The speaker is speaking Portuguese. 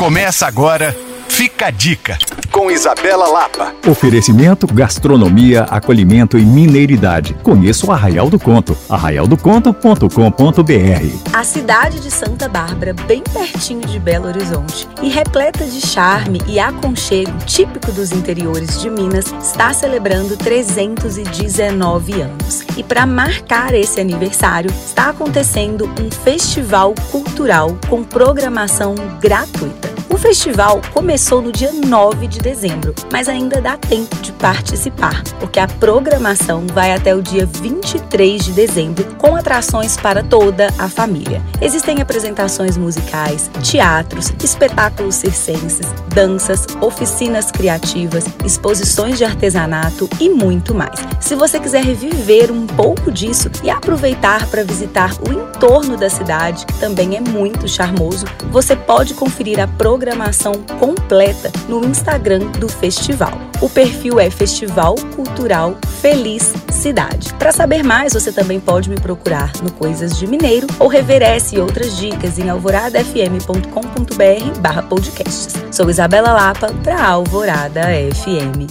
Começa agora, fica a dica, com Isabela Lapa. Oferecimento, gastronomia, acolhimento e mineiridade. Conheça o Arraial do Conto, arraialdoconto.com.br. A cidade de Santa Bárbara, bem pertinho de Belo Horizonte e repleta de charme e aconchego típico dos interiores de Minas, está celebrando 319 anos. E para marcar esse aniversário, está acontecendo um festival cultural com programação gratuita. O festival começou no dia 9 de dezembro, mas ainda dá tempo de participar, porque a programação vai até o dia 23 de dezembro, com atrações para toda a família. Existem apresentações musicais, teatros, espetáculos circenses, danças, oficinas criativas, exposições de artesanato e muito mais. Se você quiser reviver um pouco disso e aproveitar para visitar o entorno da cidade, que também é muito charmoso, você pode conferir a programação programação completa no Instagram do festival. O perfil é Festival Cultural Feliz Cidade. Para saber mais, você também pode me procurar no Coisas de Mineiro ou rever essa e outras dicas em alvoradafm.com.br/podcasts. Sou Isabela Lapa para Alvorada FM.